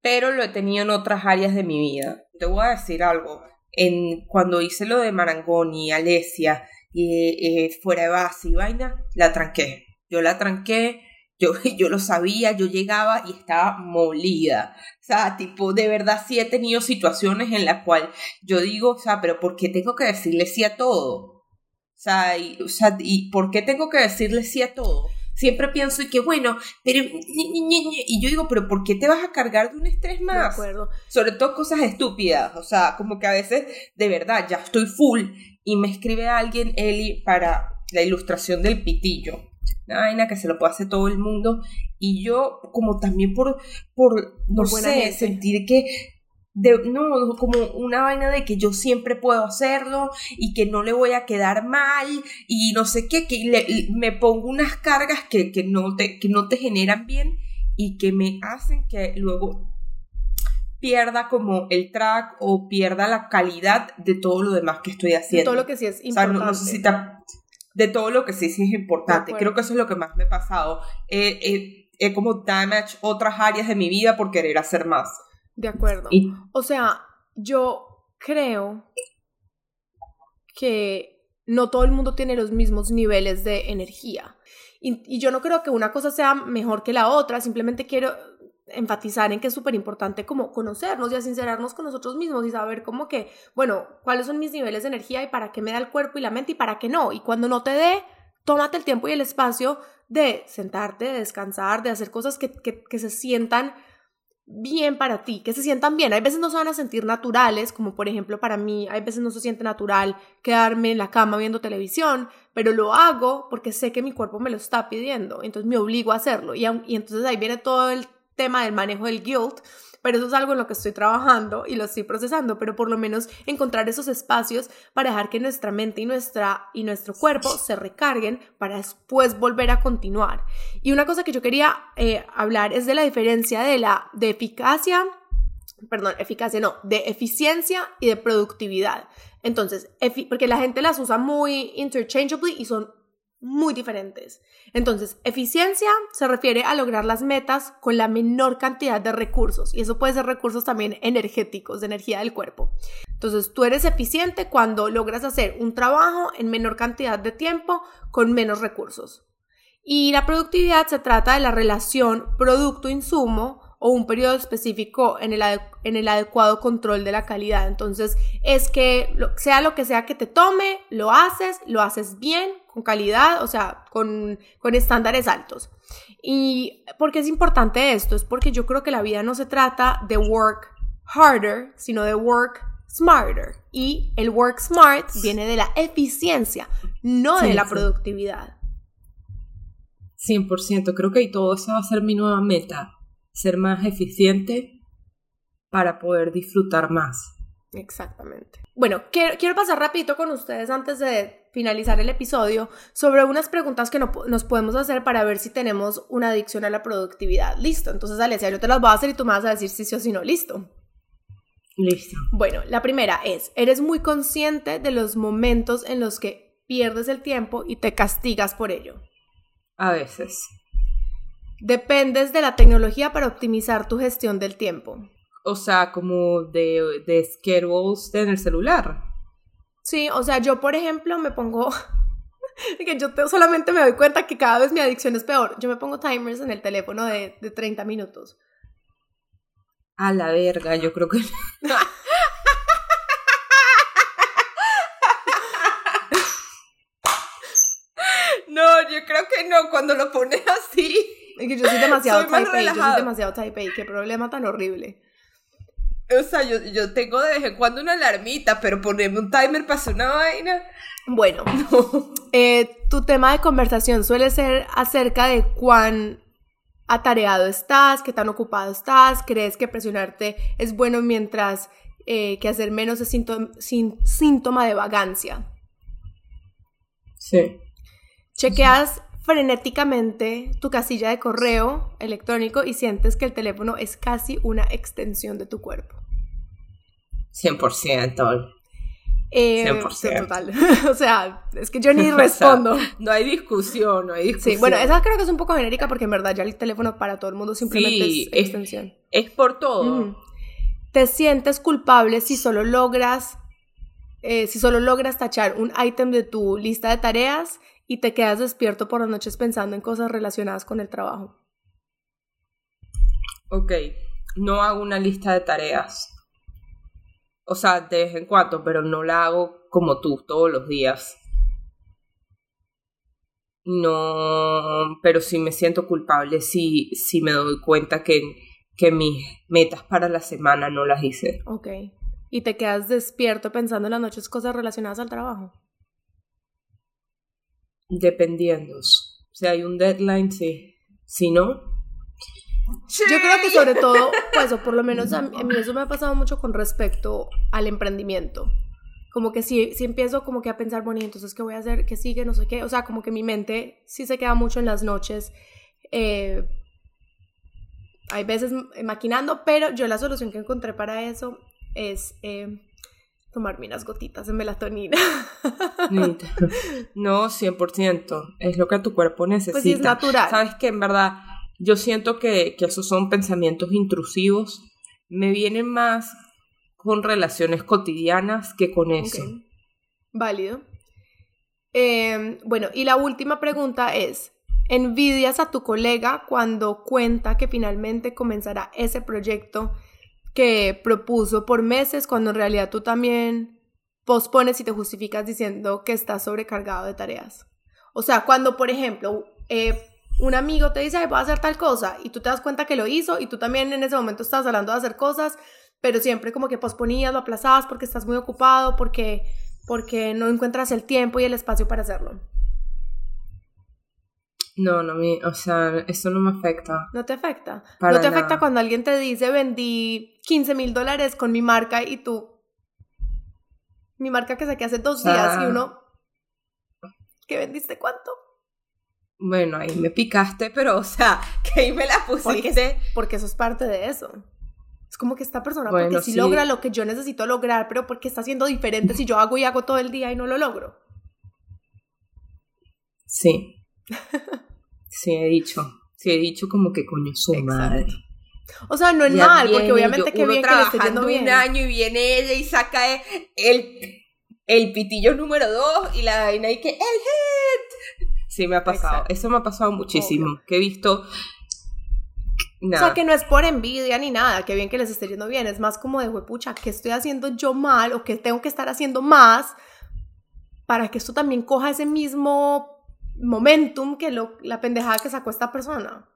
[SPEAKER 2] Pero lo he tenido en otras áreas de mi vida. Te voy a decir algo. En, cuando hice lo de Marangón y Alesia y eh, fuera de base y vaina, la tranqué. Yo la tranqué, yo, yo lo sabía, yo llegaba y estaba molida. O sea, tipo, de verdad sí he tenido situaciones en las cuales yo digo, o sea, pero ¿por qué tengo que decirle sí a todo? O sea, y, o sea, ¿y por qué tengo que decirle sí a todo? Siempre pienso y que bueno, pero y yo digo, pero ¿por qué te vas a cargar de un estrés más? Sobre todo cosas estúpidas, o sea, como que a veces de verdad ya estoy full y me escribe alguien, Eli, para la ilustración del pitillo. Una vaina que se lo puede hacer todo el mundo. Y yo, como también por, por no sé, sentir que de, no, como una vaina de que yo siempre puedo hacerlo y que no le voy a quedar mal y no sé qué, que me pongo unas cargas que, que, no te, que no te generan bien y que me hacen que luego pierda como el track o pierda la calidad de todo lo demás que estoy haciendo.
[SPEAKER 1] De todo lo que sí es importante.
[SPEAKER 2] de todo lo que sí, sí es importante. Creo que eso es lo que más me ha pasado. he como damage otras áreas de mi vida por querer hacer más.
[SPEAKER 1] De acuerdo. O sea, yo creo que no todo el mundo tiene los mismos niveles de energía. Y, yo no creo que una cosa sea mejor que la otra, simplemente quiero enfatizar en que es súper importante como conocernos y sincerarnos con nosotros mismos y saber cómo que, bueno, cuáles son mis niveles de energía y para qué me da el cuerpo y la mente y para qué no. Y cuando no te dé, tómate el tiempo y el espacio de sentarte, de descansar, de hacer cosas que, que se sientan bien para ti, que se sientan bien. Hay veces no se van a sentir naturales, como por ejemplo para mí, hay veces no se siente natural quedarme en la cama viendo televisión, pero lo hago porque sé que mi cuerpo me lo está pidiendo, entonces me obligo a hacerlo. Y, y entonces ahí viene todo el tema del manejo del guilt, pero eso es algo en lo que estoy trabajando y lo estoy procesando, pero por lo menos encontrar esos espacios para dejar que nuestra mente y, nuestra, y nuestro cuerpo se recarguen para después volver a continuar. Y una cosa que yo quería eh, hablar es de la diferencia de la de eficacia, perdón, eficacia no, de eficiencia y de productividad. Entonces, porque la gente las usa muy interchangeably y son muy diferentes. Entonces, eficiencia se refiere a lograr las metas con la menor cantidad de recursos y eso puede ser recursos también energéticos, de energía del cuerpo. Entonces, tú eres eficiente cuando logras hacer un trabajo en menor cantidad de tiempo con menos recursos. Y la productividad se trata de la relación producto-insumo o un periodo específico en el, en el adecuado control de la calidad. Entonces, es que sea lo que sea que te tome, lo haces, lo haces bien, con calidad, o sea, con, con estándares altos. ¿Y por qué es importante esto? Es porque yo creo que la vida no se trata de work harder, sino de work smarter. Y el work smart viene de la eficiencia, no de la productividad.
[SPEAKER 2] 100%, creo que todo eso va a ser mi nueva meta ser más eficiente para poder disfrutar más.
[SPEAKER 1] Exactamente. Bueno, quiero, pasar rapidito con ustedes antes de finalizar el episodio sobre unas preguntas que nos podemos hacer para ver si tenemos una adicción a la productividad. Listo. Entonces, Alesia, yo te las voy a hacer y tú me vas a decir si sí o si no. Listo.
[SPEAKER 2] Listo.
[SPEAKER 1] Bueno, la primera es, ¿eres muy consciente de los momentos en los que pierdes el tiempo y te castigas por ello?
[SPEAKER 2] A veces.
[SPEAKER 1] Dependes de la tecnología para optimizar tu gestión del tiempo.
[SPEAKER 2] O sea, como de, de schedules en el celular.
[SPEAKER 1] Sí, o sea, yo por ejemplo me pongo que yo solamente me doy cuenta que cada vez mi adicción es peor. Yo me pongo timers en el teléfono de, de 30 minutos.
[SPEAKER 2] A la verga, yo creo que... no, yo creo que no, cuando lo pones así.
[SPEAKER 1] Es que yo soy demasiado type A, yo soy demasiado type A, qué problema tan horrible.
[SPEAKER 2] O sea, yo, yo tengo de vez en cuando una alarmita, pero ponerme un timer para hacer una vaina.
[SPEAKER 1] Bueno, eh, tu tema de conversación suele ser acerca de cuán atareado estás, qué tan ocupado estás, crees que presionarte es bueno mientras eh, que hacer menos es síntoma de vagancia.
[SPEAKER 2] Sí.
[SPEAKER 1] Chequeas frenéticamente tu casilla de correo electrónico y sientes que el teléfono es casi una extensión de tu cuerpo.
[SPEAKER 2] 100%.
[SPEAKER 1] Eh, 100%. Total. o sea, es que yo ni respondo.
[SPEAKER 2] no hay discusión, no hay discusión.
[SPEAKER 1] Sí, bueno, esa creo que es un poco genérica porque en verdad ya el teléfono para todo el mundo simplemente es extensión.
[SPEAKER 2] Es, por todo.
[SPEAKER 1] Te sientes culpable si solo logras eh, si solo logras tachar un ítem de tu lista de tareas y te quedas despierto por las noches pensando en cosas relacionadas con el trabajo.
[SPEAKER 2] Ok, no hago una lista de tareas. O sea, de vez en cuando, pero no la hago como tú, todos los días. No, pero sí me siento culpable si, si me doy cuenta que, que mis metas para la semana no las hice.
[SPEAKER 1] Ok. ¿Y te quedas despierto pensando en las noches cosas relacionadas al trabajo?
[SPEAKER 2] Dependiendo. Si hay un deadline, sí. Si no,
[SPEAKER 1] Yo creo que sobre todo, pues, o por lo menos a mí, a mí eso me ha pasado mucho con respecto al emprendimiento. Como que si, si empiezo como que a pensar, bueno, ¿y entonces qué voy a hacer? ¿Qué sigue? No sé qué. O sea, como que mi mente sí se queda mucho en las noches. eh, hay veces maquinando, pero yo la solución que encontré para eso es eh, tomarme unas gotitas de melatonina.
[SPEAKER 2] No, 100%. Es lo que tu cuerpo necesita.
[SPEAKER 1] Pues es natural.
[SPEAKER 2] Sabes que en verdad yo siento que, que esos son pensamientos intrusivos. Me vienen más con relaciones cotidianas que con eso.
[SPEAKER 1] Ok. Válido. Eh, bueno, y la última pregunta es, ¿envidias a tu colega cuando cuenta que finalmente comenzará ese proyecto que propuso por meses cuando en realidad tú también pospones y te justificas diciendo que estás sobrecargado de tareas? O sea, cuando, por ejemplo, eh, un amigo te dice, "Ay, voy a hacer tal cosa, y tú te das cuenta que lo hizo, y tú también en ese momento estás hablando de hacer cosas, pero siempre como que posponías, lo aplazabas porque estás muy ocupado, porque, porque no encuentras el tiempo y el espacio para hacerlo.
[SPEAKER 2] No, no me, o sea, eso no me afecta.
[SPEAKER 1] ¿No te afecta?
[SPEAKER 2] Para
[SPEAKER 1] ¿No te afecta cuando alguien te dice vendí 15 mil dólares con mi marca y tú... Mi marca que saqué hace dos días y uno... ¿Qué vendiste cuánto?
[SPEAKER 2] Bueno, ahí me picaste, pero, o sea, que ahí me la pusiste.
[SPEAKER 1] Porque, porque eso es parte de eso. Es como que esta persona,
[SPEAKER 2] Bueno,
[SPEAKER 1] porque si
[SPEAKER 2] sí.
[SPEAKER 1] logra lo que yo necesito lograr, pero porque está siendo diferente si yo hago y hago todo el día y no lo logro.
[SPEAKER 2] Sí. Sí, he dicho. Sí, he dicho como que coño su madre.
[SPEAKER 1] O sea, no es
[SPEAKER 2] Ya
[SPEAKER 1] mal,
[SPEAKER 2] viene
[SPEAKER 1] porque obviamente
[SPEAKER 2] yo-
[SPEAKER 1] que
[SPEAKER 2] uno
[SPEAKER 1] bien que le
[SPEAKER 2] trabajando
[SPEAKER 1] bien.
[SPEAKER 2] un año y viene ella y saca el, el pitillo número dos y la vaina y que el hit. Sí, me ha pasado.
[SPEAKER 1] Exacto.
[SPEAKER 2] Eso me ha pasado muchísimo. Que he visto.
[SPEAKER 1] O sea, que no es por envidia ni nada, que bien que les esté yendo bien, es más como de, pucha, ¿qué estoy haciendo yo mal o qué tengo que estar haciendo más para que esto también coja ese mismo momentum que lo, la pendejada que sacó esta persona?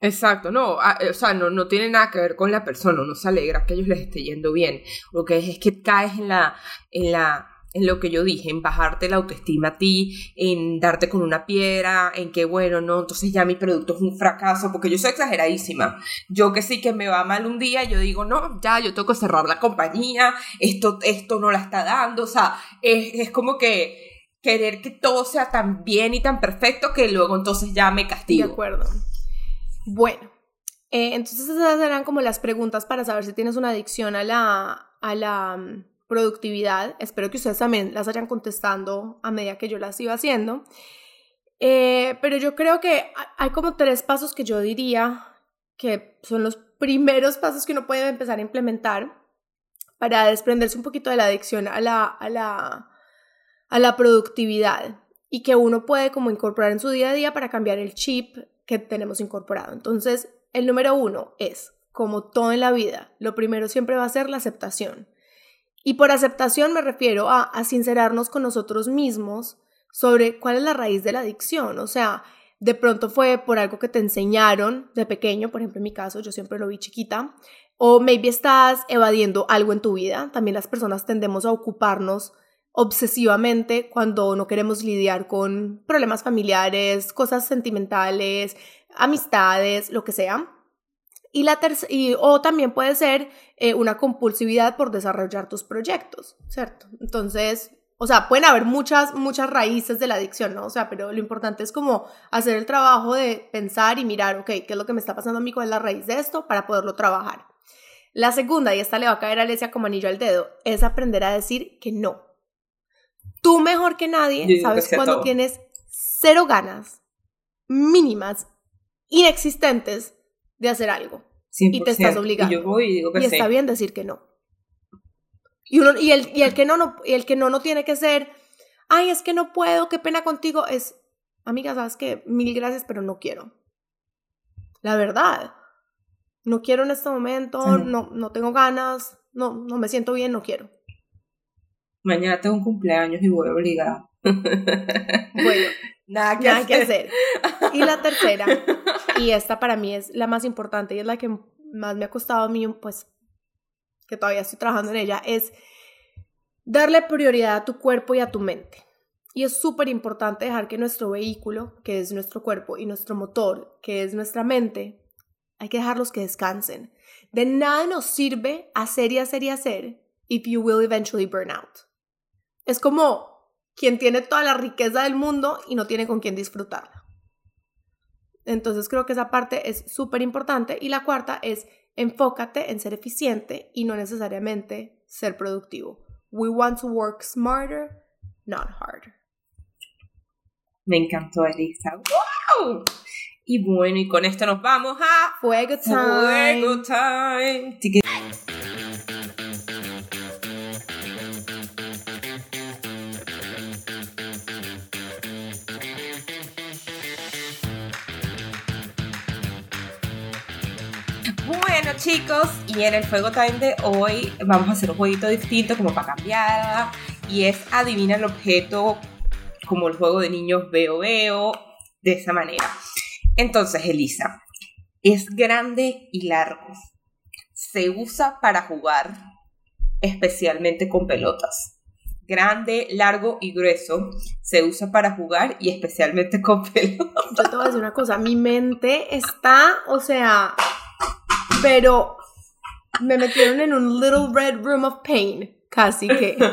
[SPEAKER 2] Exacto, no, ah, eh, o sea, no, no tiene nada que ver con la persona, uno se alegra que a ellos les esté yendo bien. Lo que es es que caes en la, en la, en lo que yo dije, en bajarte la autoestima a ti, en darte con una piedra, en que bueno, no, entonces ya mi producto es un fracaso, porque yo soy exageradísima. Yo que sí que me va mal un día, yo digo, no, ya, yo tengo que cerrar la compañía, esto, esto no la está dando, o sea, es, es como que querer que todo sea tan bien y tan perfecto que luego entonces ya me
[SPEAKER 1] De
[SPEAKER 2] castigo.
[SPEAKER 1] acuerdo. Bueno, eh, entonces esas eran como las preguntas para saber si tienes una adicción a la, a la mm, productividad. Espero que ustedes también las hayan contestando a medida que yo las iba haciendo. Eh, pero yo creo que ha- hay como tres pasos que yo diría que son los primeros pasos que uno puede empezar a implementar para desprenderse un poquito de la adicción a la, a la, a la productividad y que uno puede como incorporar en su día a día para cambiar el chip que tenemos incorporado. Entonces, el número uno es, como todo en la vida, lo primero siempre va a ser la aceptación. Y por aceptación me refiero a, a sincerarnos con nosotros mismos sobre cuál es la raíz de la adicción. O sea, de pronto fue por algo que te enseñaron de pequeño, por ejemplo en mi caso, yo siempre lo vi chiquita, o maybe estás evadiendo algo en tu vida. También las personas tendemos a ocuparnos obsesivamente cuando no queremos lidiar con problemas familiares, cosas sentimentales, amistades, lo que sea. Y la y, o también puede ser eh, una compulsividad por desarrollar tus proyectos, ¿cierto? Entonces, o sea, pueden haber muchas, muchas raíces de la adicción, ¿no? O sea, pero lo importante es como hacer el trabajo de pensar y mirar, ok, ¿qué es lo que me está pasando a mí? ¿Cuál es la raíz de esto? Para poderlo trabajar. La segunda, y esta le va a caer a Alesia como anillo al dedo, es aprender a decir que no. Tú mejor que nadie sabes cuando
[SPEAKER 2] todo.
[SPEAKER 1] tienes cero ganas mínimas, inexistentes de hacer algo. Y te estás
[SPEAKER 2] 100%.
[SPEAKER 1] obligando.
[SPEAKER 2] Y yo voy y digo que
[SPEAKER 1] Y
[SPEAKER 2] sí.
[SPEAKER 1] está bien decir que no. Y, uno, y, el, y el que no, no, y el que no, no tiene que ser, ay, es que no puedo, qué pena contigo, es, amiga, sabes que mil gracias, pero no quiero. La verdad. No quiero en este momento,
[SPEAKER 2] Sí.
[SPEAKER 1] no, no tengo ganas, no, no me siento bien, no quiero.
[SPEAKER 2] Mañana tengo un cumpleaños y voy obligada.
[SPEAKER 1] Bueno,
[SPEAKER 2] Nada que
[SPEAKER 1] nada que
[SPEAKER 2] hacer.
[SPEAKER 1] hacer. Y la tercera, y esta para mí es la más importante y es la que más me ha costado a mí, pues, que todavía estoy trabajando en ella, es darle prioridad a tu cuerpo y a tu mente. Y es súper importante dejar que nuestro vehículo, que es nuestro cuerpo, y nuestro motor, que es nuestra mente, hay que dejarlos que descansen. De nada nos sirve hacer y hacer y hacer if you will eventually burn out. Es como quien tiene toda la riqueza del mundo y no tiene con quién disfrutarla. Entonces creo que esa parte es súper importante. Y la cuarta es enfócate en ser eficiente y no necesariamente ser productivo. We want to work smarter, not harder.
[SPEAKER 2] Me encantó, Elisa. ¡Wow! Y bueno, y con esto nos vamos a
[SPEAKER 1] Fuego Time.
[SPEAKER 2] Fuego Time. Bueno chicos, y en el Fuego Time de hoy vamos a hacer un jueguito distinto como para cambiar y es adivina el objeto como el juego de niños veo veo de esa manera. Entonces, Elisa, es grande y largo. Se usa para jugar, especialmente con pelotas. Grande, largo y grueso. Se usa para jugar y especialmente con pelotas.
[SPEAKER 1] Yo te voy a decir una cosa, mi mente está, o sea, pero me metieron en un little red room of pain, casi que.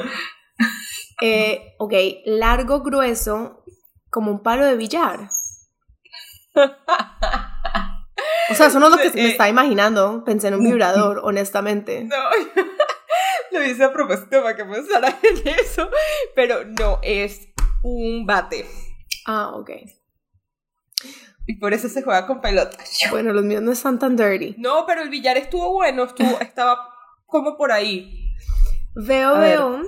[SPEAKER 1] Eh, ok, largo, grueso, como un palo de billar. O sea, eso no es lo que me
[SPEAKER 2] Eh,
[SPEAKER 1] estaba imaginando. Pensé en un vibrador, honestamente.
[SPEAKER 2] No, lo hice a propósito para que pensara en eso, pero no, es un bate.
[SPEAKER 1] Ah, ok.
[SPEAKER 2] Y por eso se juega con pelotas.
[SPEAKER 1] Bueno, los míos no están tan dirty.
[SPEAKER 2] No, pero el billar estuvo bueno, estuvo, estaba como por ahí.
[SPEAKER 1] Veo,
[SPEAKER 2] A ver.
[SPEAKER 1] veo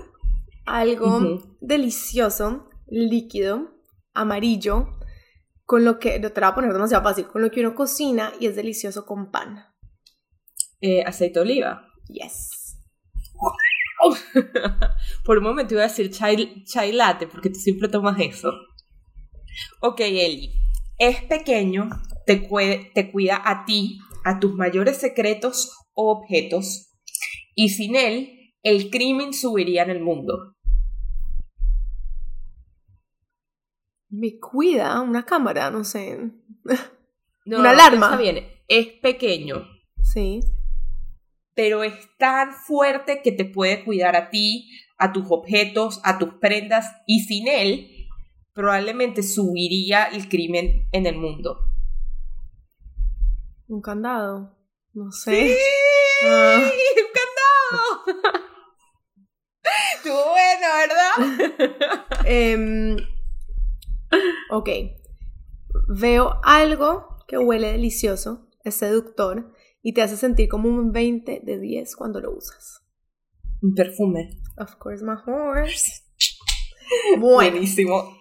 [SPEAKER 1] algo delicioso, líquido, amarillo, con lo que, te lo voy a poner demasiado fácil, con lo que uno cocina y es delicioso con pan.
[SPEAKER 2] Eh, aceite de oliva.
[SPEAKER 1] Yes.
[SPEAKER 2] Por un momento iba a decir chai, chai latte, porque tú siempre tomas eso. Ok, Eli. Es pequeño, te, cuida a ti, a tus mayores secretos o objetos, y sin él, el crimen subiría en el mundo.
[SPEAKER 1] Me cuida una cámara, no sé.
[SPEAKER 2] No,
[SPEAKER 1] Una alarma.
[SPEAKER 2] Está bien, es pequeño,
[SPEAKER 1] Sí.
[SPEAKER 2] pero es tan fuerte que te puede cuidar a ti, a tus objetos, a tus prendas, y sin él, probablemente subiría el crimen en el mundo.
[SPEAKER 1] Un candado. No sé. Ah.
[SPEAKER 2] ¡Un candado! Estuvo bueno, ¿verdad?
[SPEAKER 1] Em, ok. Veo algo que huele delicioso, es seductor y te hace sentir como un 20 de 10 cuando lo usas.
[SPEAKER 2] Un perfume.
[SPEAKER 1] Of course, my horse. Bueno,
[SPEAKER 2] Buenísimo.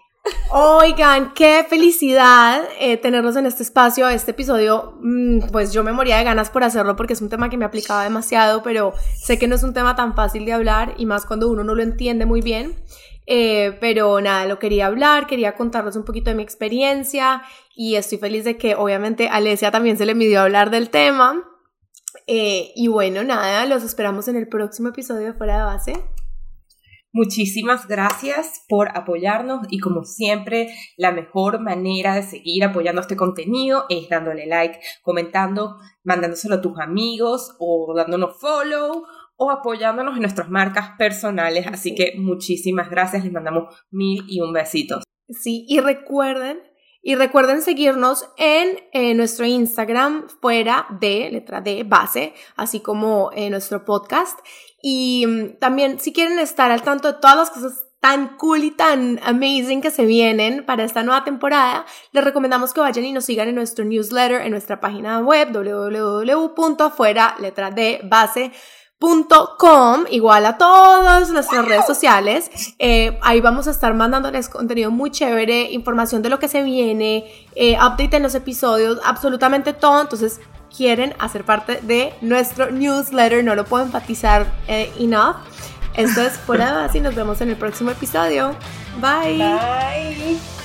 [SPEAKER 1] Oigan, qué felicidad eh, tenerlos en este espacio. Este episodio, mm, pues yo me moría de ganas por hacerlo porque es un tema que me aplicaba demasiado, pero sé que no es un tema tan fácil de hablar y más cuando uno no lo entiende muy bien. Eh, pero nada, lo quería hablar, quería contarles un poquito de mi experiencia y estoy feliz de que obviamente a Alesia también se le midió hablar del tema. Eh, y bueno, nada, los esperamos en el próximo episodio de Fuera de Base.
[SPEAKER 2] Muchísimas gracias por apoyarnos y como siempre, la mejor manera de seguir apoyando este contenido es dándole like, comentando, mandándoselo a tus amigos o dándonos follow o apoyándonos en nuestras marcas personales. Así
[SPEAKER 1] Sí.
[SPEAKER 2] que muchísimas gracias, les mandamos mil y un besitos.
[SPEAKER 1] Sí, y recuerden, y recuerden seguirnos en eh, nuestro Instagram fuera de letra D base, así como en nuestro podcast. Y mm, también si quieren estar al tanto de todas las cosas tan cool y tan amazing que se vienen para esta nueva temporada, les recomendamos que vayan y nos sigan en nuestro newsletter, en nuestra página web .com, igual a todas nuestras redes sociales. Eh, ahí vamos a estar mandándoles contenido muy chévere, información de lo que se viene, eh, update en los episodios, absolutamente todo. Entonces, quieren hacer parte de nuestro newsletter, no lo puedo enfatizar eh, enough. Esto es de Base y nos vemos en el próximo episodio. Bye.
[SPEAKER 2] Bye.